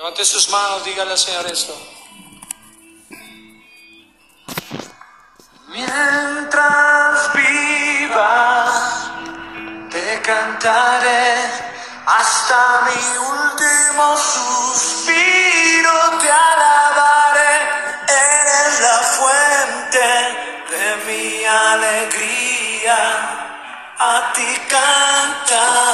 Levante sus manos, dígale al Señor esto. Mientras vivas, te cantaré hasta mi último suspiro, te alabaré. Eres la fuente de mi alegría, a ti cantaré.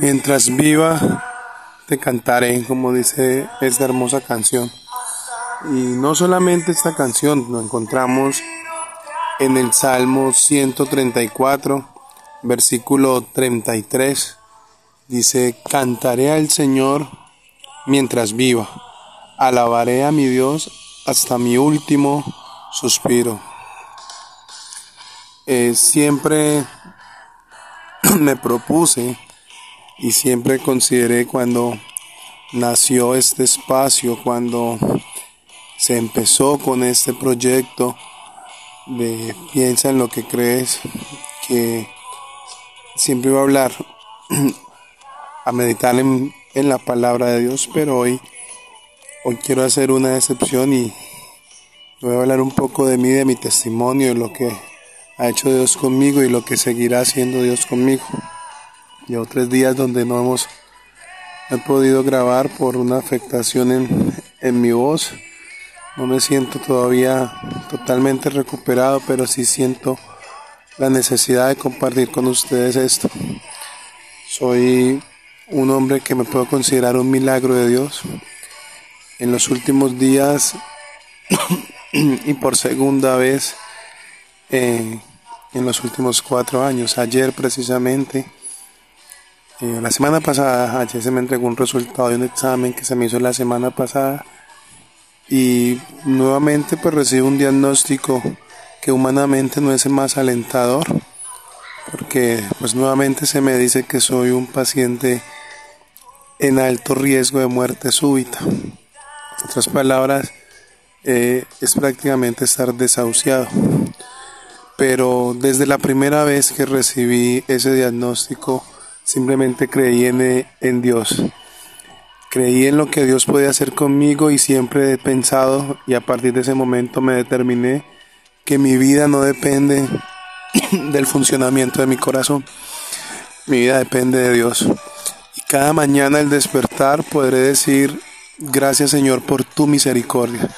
Mientras viva, te cantaré, como dice esta hermosa canción. Y no solamente esta canción, lo encontramos en el Salmo 134, versículo 33. Dice, cantaré al Señor mientras viva, alabaré a mi Dios hasta mi último suspiro. Eh, siempre me propuse y siempre consideré cuando nació este espacio, cuando se empezó con este proyecto de piensa en lo que crees, que siempre iba a hablar, a meditar en, en la palabra de Dios, pero hoy, hoy quiero hacer una excepción y voy a hablar un poco de mí, de mi testimonio, de lo que ha hecho Dios conmigo y lo que seguirá haciendo Dios conmigo. Llevo tres días donde no hemos he podido grabar por una afectación en, en mi voz. No me siento todavía totalmente recuperado, pero sí siento la necesidad de compartir con ustedes esto. Soy un hombre que me puedo considerar un milagro de Dios. En los últimos días y por segunda vez eh, en los últimos cuatro años, ayer precisamente, eh, la semana pasada, ayer se me entregó un resultado de un examen que se me hizo la semana pasada y nuevamente pues recibo un diagnóstico que humanamente no es el más alentador porque pues nuevamente se me dice que soy un paciente en alto riesgo de muerte súbita. En otras palabras, eh, es prácticamente estar desahuciado. Pero desde la primera vez que recibí ese diagnóstico, Simplemente creí en, en Dios. Creí en lo que Dios podía hacer conmigo y siempre he pensado y a partir de ese momento me determiné que mi vida no depende del funcionamiento de mi corazón. Mi vida depende de Dios. Y cada mañana al despertar podré decir, gracias Señor por tu misericordia,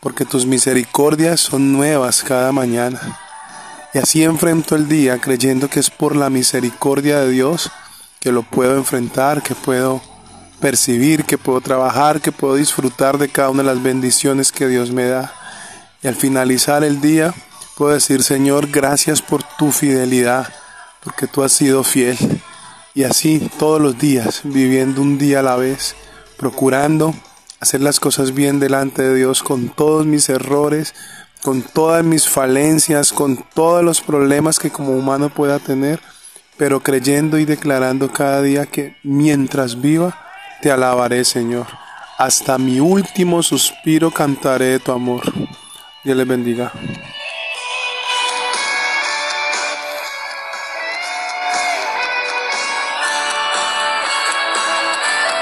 porque tus misericordias son nuevas cada mañana. Y así enfrento el día creyendo que es por la misericordia de Dios que lo puedo enfrentar, que puedo percibir, que puedo trabajar, que puedo disfrutar de cada una de las bendiciones que Dios me da. Y al finalizar el día, puedo decir, Señor, gracias por tu fidelidad, porque tú has sido fiel. Y así todos los días, viviendo un día a la vez, procurando hacer las cosas bien delante de Dios con todos mis errores, con todas mis falencias, con todos los problemas que como humano pueda tener pero creyendo y declarando cada día que mientras viva, te alabaré, Señor. Hasta mi último suspiro cantaré de tu amor. Dios les bendiga.